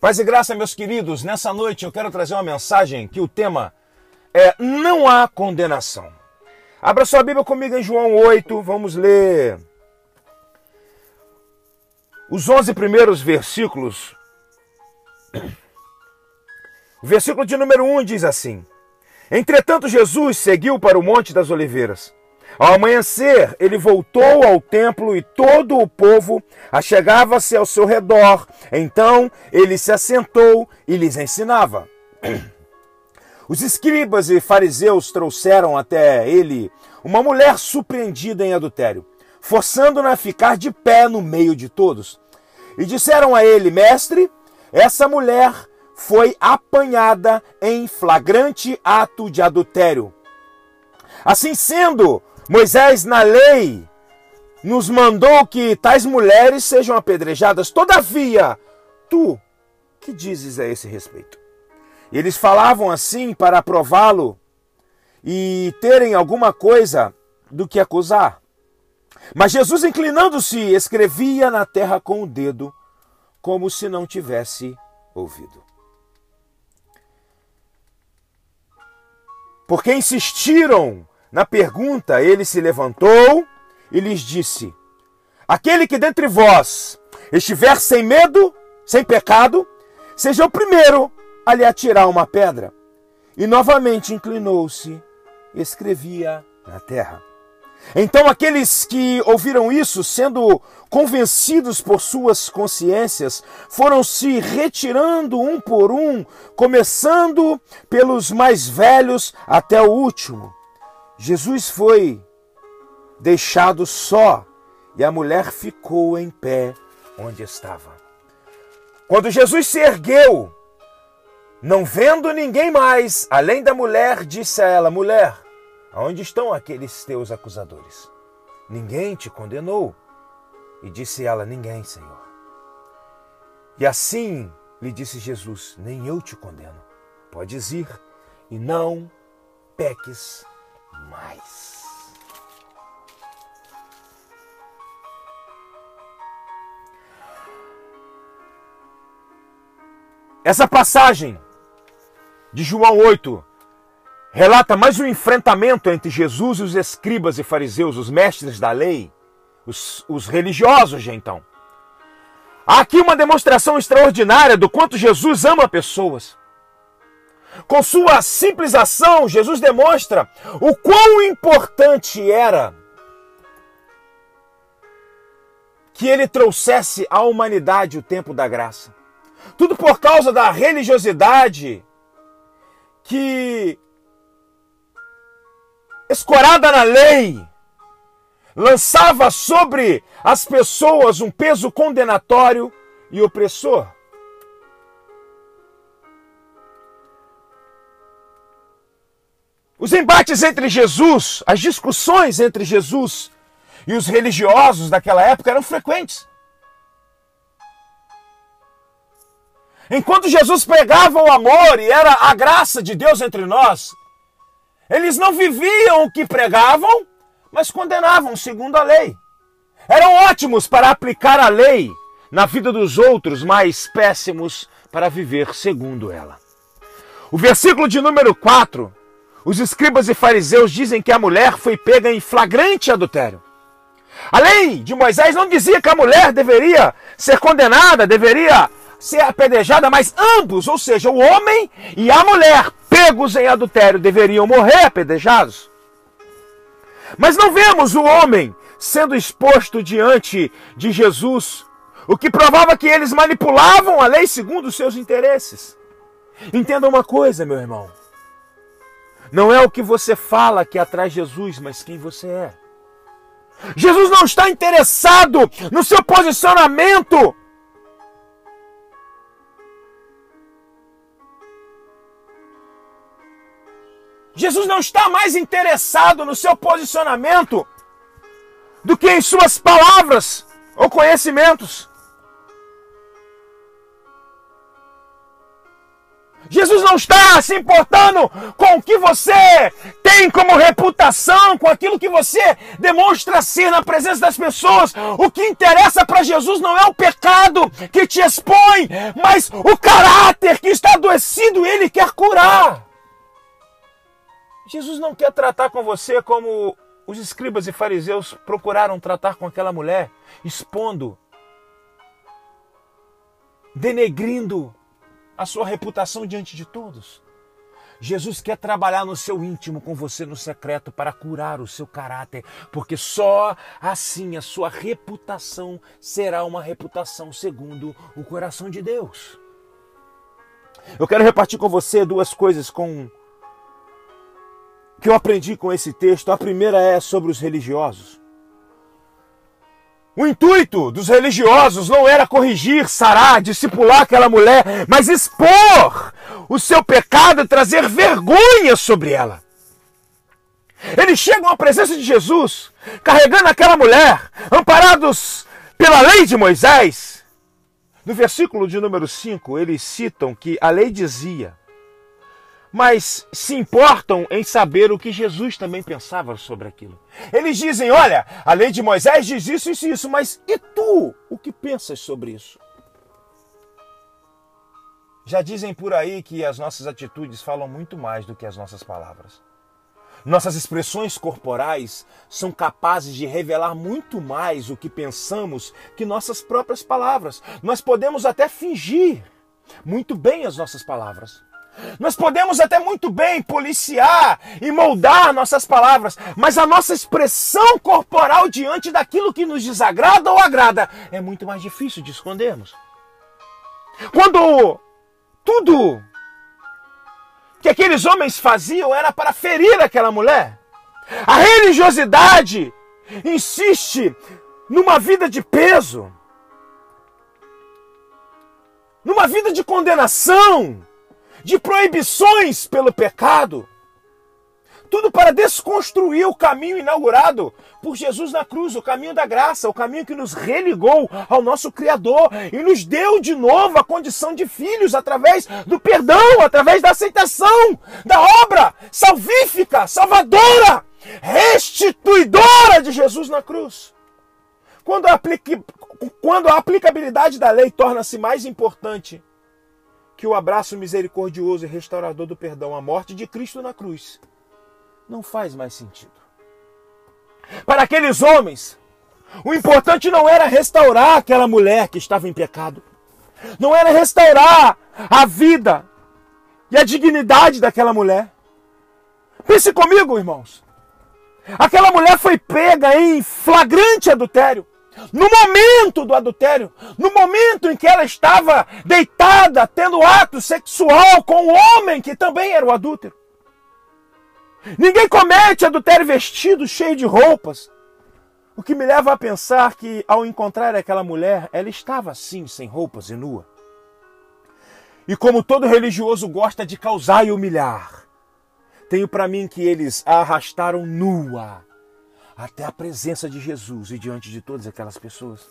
Paz e graça, meus queridos, nessa noite eu quero trazer uma mensagem que o tema é Não há condenação. Abra sua Bíblia comigo em João 8, vamos ler os 11 primeiros versículos. O versículo de número 1 diz assim: Entretanto, Jesus seguiu para o Monte das Oliveiras. Ao amanhecer, ele voltou ao templo e todo o povo achegava-se ao seu redor. Então ele se assentou e lhes ensinava. Os escribas e fariseus trouxeram até ele uma mulher surpreendida em adultério, forçando-na a ficar de pé no meio de todos. E disseram a ele: Mestre, essa mulher foi apanhada em flagrante ato de adultério. Assim sendo, Moisés, na lei, nos mandou que tais mulheres sejam apedrejadas. Todavia, tu, que dizes a esse respeito? Eles falavam assim para prová-lo e terem alguma coisa do que acusar. Mas Jesus, inclinando-se, escrevia na terra com o dedo, como se não tivesse ouvido. Porque insistiram na pergunta, ele se levantou e lhes disse: Aquele que dentre vós estiver sem medo, sem pecado, seja o primeiro a lhe atirar uma pedra. E novamente inclinou-se e escrevia na terra. Então aqueles que ouviram isso, sendo convencidos por suas consciências, foram se retirando um por um, começando pelos mais velhos até o último. Jesus foi deixado só e a mulher ficou em pé onde estava. Quando Jesus se ergueu, não vendo ninguém mais, além da mulher, disse a ela: Mulher, aonde estão aqueles teus acusadores? Ninguém te condenou. E disse ela: Ninguém, Senhor. E assim lhe disse Jesus: Nem eu te condeno. Podes ir e não peques mais. Essa passagem de João 8 relata mais um enfrentamento entre Jesus e os escribas e fariseus, os mestres da lei, os, os religiosos de então. Há aqui uma demonstração extraordinária do quanto Jesus ama pessoas. Com sua simples ação, Jesus demonstra o quão importante era que ele trouxesse à humanidade o tempo da graça. Tudo por causa da religiosidade que, escorada na lei, lançava sobre as pessoas um peso condenatório e opressor. Os embates entre Jesus, as discussões entre Jesus e os religiosos daquela época eram frequentes. Enquanto Jesus pregava o amor e era a graça de Deus entre nós, eles não viviam o que pregavam, mas condenavam segundo a lei. Eram ótimos para aplicar a lei na vida dos outros, mas péssimos para viver segundo ela. O versículo de número 4 os escribas e fariseus dizem que a mulher foi pega em flagrante adultério. A lei de Moisés não dizia que a mulher deveria ser condenada, deveria ser apedrejada, mas ambos, ou seja, o homem e a mulher pegos em adultério, deveriam morrer apedrejados. Mas não vemos o homem sendo exposto diante de Jesus, o que provava que eles manipulavam a lei segundo os seus interesses. Entenda uma coisa, meu irmão. Não é o que você fala que atrai Jesus, mas quem você é. Jesus não está interessado no seu posicionamento. Jesus não está mais interessado no seu posicionamento do que em suas palavras ou conhecimentos. Jesus não está se importando com o que você tem como reputação, com aquilo que você demonstra ser na presença das pessoas. O que interessa para Jesus não é o pecado que te expõe, mas o caráter que está adoecido, ele quer curar. Jesus não quer tratar com você como os escribas e fariseus procuraram tratar com aquela mulher, expondo, denegrindo a sua reputação diante de todos. Jesus quer trabalhar no seu íntimo com você no secreto para curar o seu caráter, porque só assim a sua reputação será uma reputação segundo o coração de Deus. Eu quero repartir com você duas coisas com que eu aprendi com esse texto. A primeira é sobre os religiosos. O intuito dos religiosos não era corrigir, sarar, discipular aquela mulher, mas expor o seu pecado e trazer vergonha sobre ela. Eles chegam à presença de Jesus, carregando aquela mulher, amparados pela lei de Moisés. No versículo de número 5, eles citam que a lei dizia mas se importam em saber o que Jesus também pensava sobre aquilo. Eles dizem: olha, a lei de Moisés diz isso, isso, isso, mas e tu? O que pensas sobre isso? Já dizem por aí que as nossas atitudes falam muito mais do que as nossas palavras. Nossas expressões corporais são capazes de revelar muito mais o que pensamos que nossas próprias palavras. Nós podemos até fingir muito bem as nossas palavras. Nós podemos até muito bem policiar e moldar nossas palavras, mas a nossa expressão corporal diante daquilo que nos desagrada ou agrada é muito mais difícil de escondermos. Quando tudo que aqueles homens faziam era para ferir aquela mulher, a religiosidade insiste numa vida de peso, numa vida de condenação de proibições pelo pecado. Tudo para desconstruir o caminho inaugurado por Jesus na cruz, o caminho da graça, o caminho que nos religou ao nosso Criador e nos deu de novo a condição de filhos através do perdão, através da aceitação da obra salvífica, salvadora, restituidora de Jesus na cruz. Quando a, aplicabilidade da lei torna-se mais importante que o abraço misericordioso e restaurador do perdão, a morte de Cristo na cruz, não faz mais sentido. Para aqueles homens, o importante não era restaurar aquela mulher que estava em pecado, não era restaurar a vida e a dignidade daquela mulher. Pense comigo, irmãos. Aquela mulher foi pega em flagrante adultério. No momento do adultério, no momento em que ela estava deitada, tendo ato sexual com o homem que também era o adúltero. Ninguém comete adultério vestido, cheio de roupas. O que me leva a pensar que, ao encontrar aquela mulher, ela estava assim, sem roupas e nua. E como todo religioso gosta de causar e humilhar, tenho para mim que eles a arrastaram nua até a presença de Jesus e diante de todas aquelas pessoas.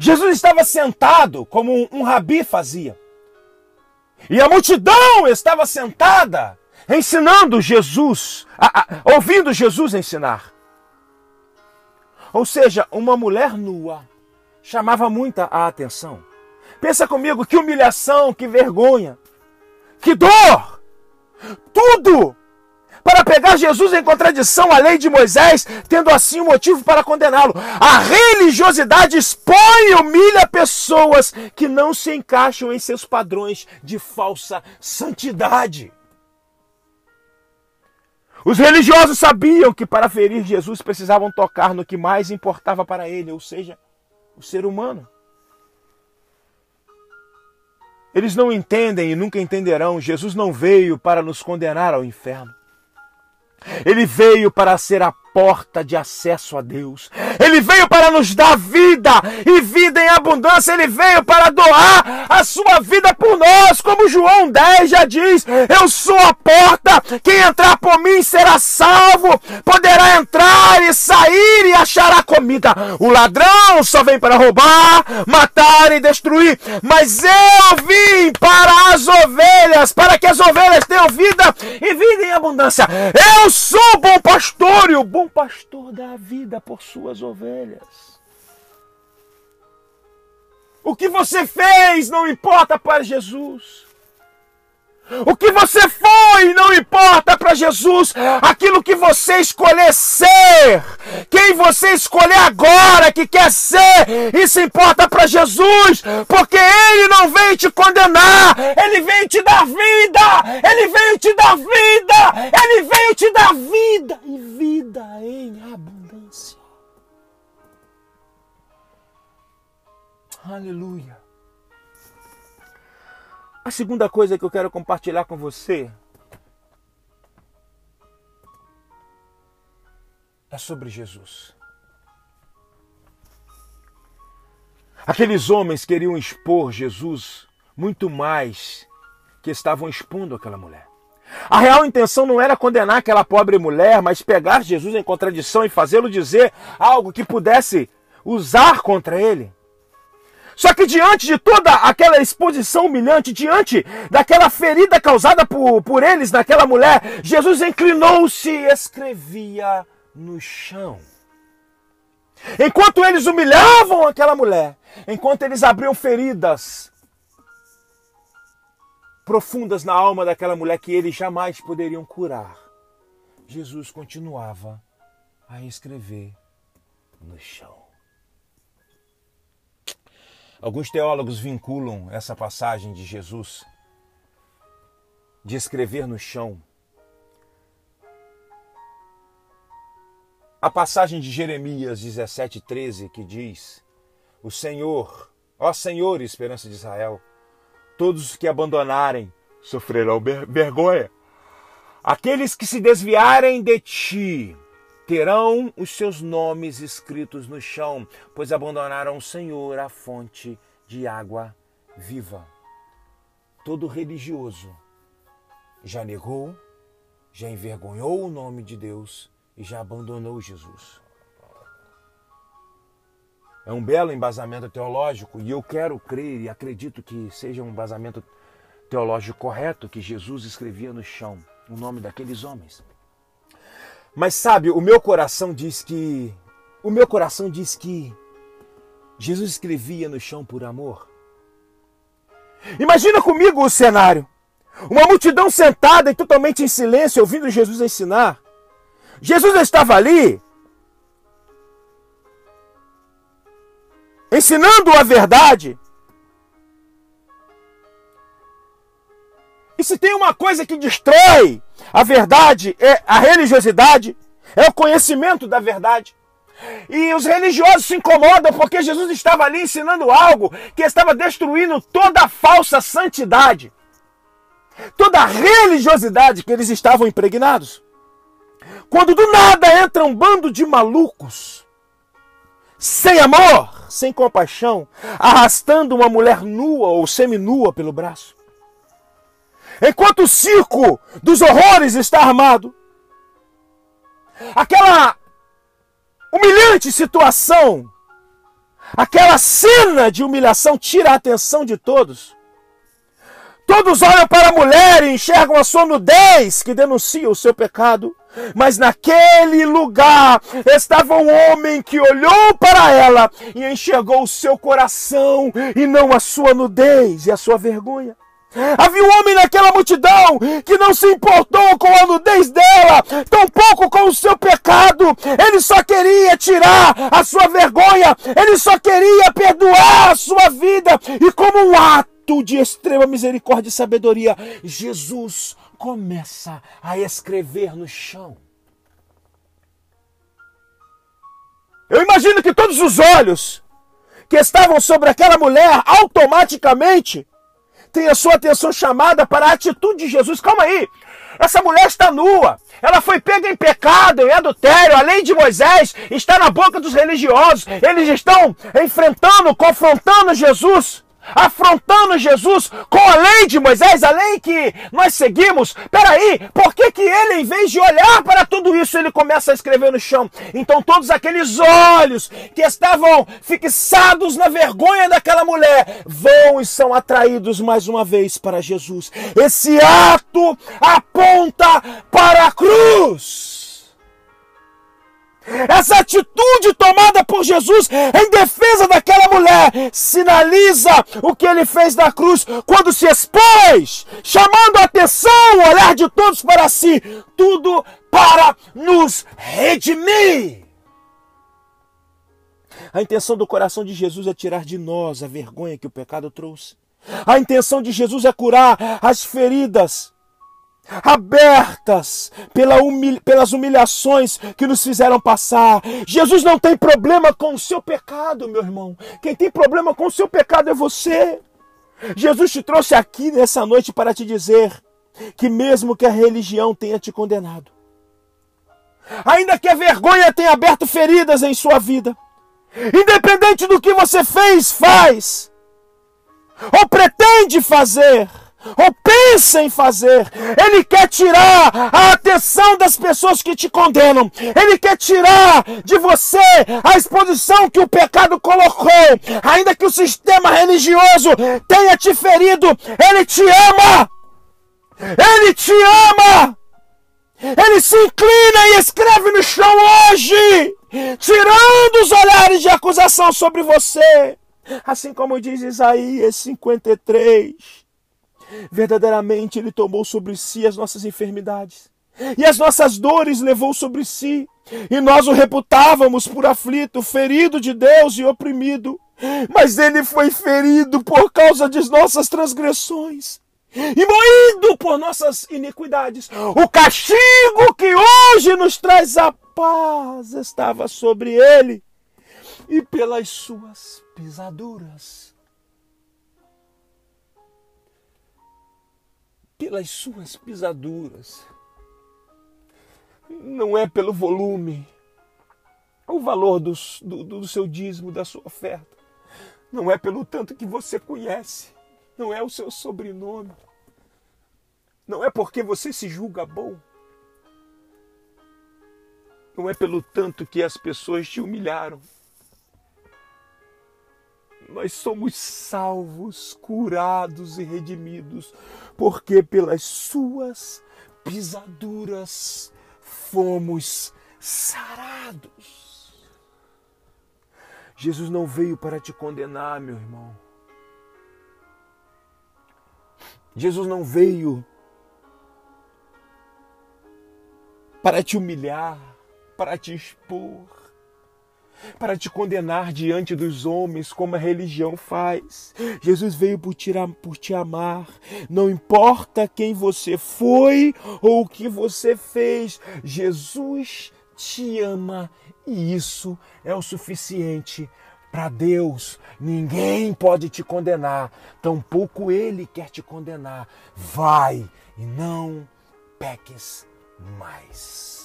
Jesus estava sentado como um, um rabi fazia. E a multidão estava sentada, ensinando Jesus, a, a, ouvindo Jesus ensinar. Ou seja, uma mulher nua chamava muita a atenção. Pensa comigo, que humilhação, que vergonha, que dor! Tudo para pegar Jesus em contradição à lei de Moisés, tendo assim um motivo para condená-lo. A religiosidade expõe e humilha pessoas que não se encaixam em seus padrões de falsa santidade. Os religiosos sabiam que para ferir Jesus precisavam tocar no que mais importava para ele, ou seja, o ser humano. Eles não entendem e nunca entenderão. Jesus não veio para nos condenar ao inferno. Ele veio para ser a porta de acesso a Deus. Ele veio para nos dar vida e vida em abundância. Ele veio para doar a sua vida por nós, como João 10 já diz: Eu sou a porta, quem entrar por mim será salvo, poderá entrar e sair achará comida. O ladrão só vem para roubar, matar e destruir, mas eu vim para as ovelhas, para que as ovelhas tenham vida e vida em abundância. Eu sou o bom pastor e o bom pastor dá vida por suas ovelhas. O que você fez não importa para Jesus. O que você foi não importa para Jesus. Aquilo que você escolher ser, quem você escolher agora que quer ser, isso importa para Jesus, porque Ele não veio te condenar, Ele veio te dar vida, Ele veio te dar vida, Ele veio te dar vida e vida em abundância. Aleluia. A segunda coisa que eu quero compartilhar com você é sobre Jesus. Aqueles homens queriam expor Jesus muito mais que estavam expondo aquela mulher. A real intenção não era condenar aquela pobre mulher, mas pegar Jesus em contradição e fazê-lo dizer algo que pudesse usar contra ele. Só que diante de toda aquela exposição humilhante, diante daquela ferida causada por, por eles naquela mulher, Jesus inclinou-se e escrevia no chão. Enquanto eles humilhavam aquela mulher, enquanto eles abriam feridas profundas na alma daquela mulher que eles jamais poderiam curar, Jesus continuava a escrever no chão. Alguns teólogos vinculam essa passagem de Jesus de escrever no chão. A passagem de Jeremias 17:13 que diz: O Senhor, ó Senhor, esperança de Israel, todos os que abandonarem sofrerão vergonha. Aqueles que se desviarem de ti terão os seus nomes escritos no chão, pois abandonaram o Senhor, a fonte de água viva. Todo religioso já negou, já envergonhou o nome de Deus e já abandonou Jesus. É um belo embasamento teológico e eu quero crer e acredito que seja um embasamento teológico correto que Jesus escrevia no chão o nome daqueles homens. Mas sabe, o meu coração diz que. O meu coração diz que Jesus escrevia no chão por amor. Imagina comigo o cenário. Uma multidão sentada e totalmente em silêncio, ouvindo Jesus ensinar. Jesus estava ali, ensinando a verdade. Se tem uma coisa que destrói a verdade é a religiosidade, é o conhecimento da verdade. E os religiosos se incomodam porque Jesus estava ali ensinando algo que estava destruindo toda a falsa santidade, toda a religiosidade que eles estavam impregnados. Quando do nada entra um bando de malucos, sem amor, sem compaixão, arrastando uma mulher nua ou seminua pelo braço. Enquanto o circo dos horrores está armado, aquela humilhante situação, aquela cena de humilhação tira a atenção de todos. Todos olham para a mulher e enxergam a sua nudez que denuncia o seu pecado. Mas naquele lugar estava um homem que olhou para ela e enxergou o seu coração e não a sua nudez e a sua vergonha. Havia um homem naquela multidão que não se importou com a nudez dela, tampouco com o seu pecado. Ele só queria tirar a sua vergonha, ele só queria perdoar a sua vida. E como um ato de extrema misericórdia e sabedoria, Jesus começa a escrever no chão. Eu imagino que todos os olhos que estavam sobre aquela mulher automaticamente tem a sua atenção chamada para a atitude de Jesus. Calma aí. Essa mulher está nua. Ela foi pega em pecado, em adultério. A lei de Moisés está na boca dos religiosos. Eles estão enfrentando, confrontando Jesus. Afrontando Jesus com a lei de Moisés, a lei que nós seguimos. Peraí, por que, que ele, em vez de olhar para tudo isso, ele começa a escrever no chão? Então, todos aqueles olhos que estavam fixados na vergonha daquela mulher vão e são atraídos mais uma vez para Jesus. Esse ato aponta para a cruz. Essa atitude tomada por Jesus em defesa daquela mulher sinaliza o que ele fez na cruz quando se expôs, chamando a atenção, o olhar de todos para si, tudo para nos redimir. A intenção do coração de Jesus é tirar de nós a vergonha que o pecado trouxe. A intenção de Jesus é curar as feridas abertas pela pelas humilhações que nos fizeram passar. Jesus não tem problema com o seu pecado, meu irmão. Quem tem problema com o seu pecado é você. Jesus te trouxe aqui nessa noite para te dizer que, mesmo que a religião tenha te condenado, ainda que a vergonha tenha aberto feridas em sua vida, independente do que você fez, faz, ou pretende fazer, ou pensa em fazer. Ele quer tirar a atenção das pessoas que te condenam. Ele quer tirar de você a exposição que o pecado colocou. Ainda que o sistema religioso tenha te ferido, ele te ama. Ele te ama. Ele se inclina e escreve no chão hoje, tirando os olhares de acusação sobre você. Assim como diz Isaías 53. Verdadeiramente Ele tomou sobre si as nossas enfermidades e as nossas dores levou sobre si. E nós o reputávamos por aflito, ferido de Deus e oprimido. Mas ele foi ferido por causa de nossas transgressões e moído por nossas iniquidades. O castigo que hoje nos traz a paz estava sobre ele, e pelas suas pisaduras pelas suas pisaduras. Não é pelo volume, o valor do, do, do seu dízimo, da sua oferta. Não é pelo tanto que você conhece. Não é o seu sobrenome. Não é porque você se julga bom. Não é pelo tanto que as pessoas te humilharam. Nós somos salvos, curados e redimidos porque pelas suas pisaduras fomos sarados. Jesus não veio para te condenar, meu irmão. Jesus não veio para te humilhar, para te expor para te condenar diante dos homens, como a religião faz. Jesus veio por te, por te amar. Não importa quem você foi ou o que você fez, Jesus te ama e isso é o suficiente para Deus. Ninguém pode te condenar, tampouco Ele quer te condenar. Vai e não peques mais.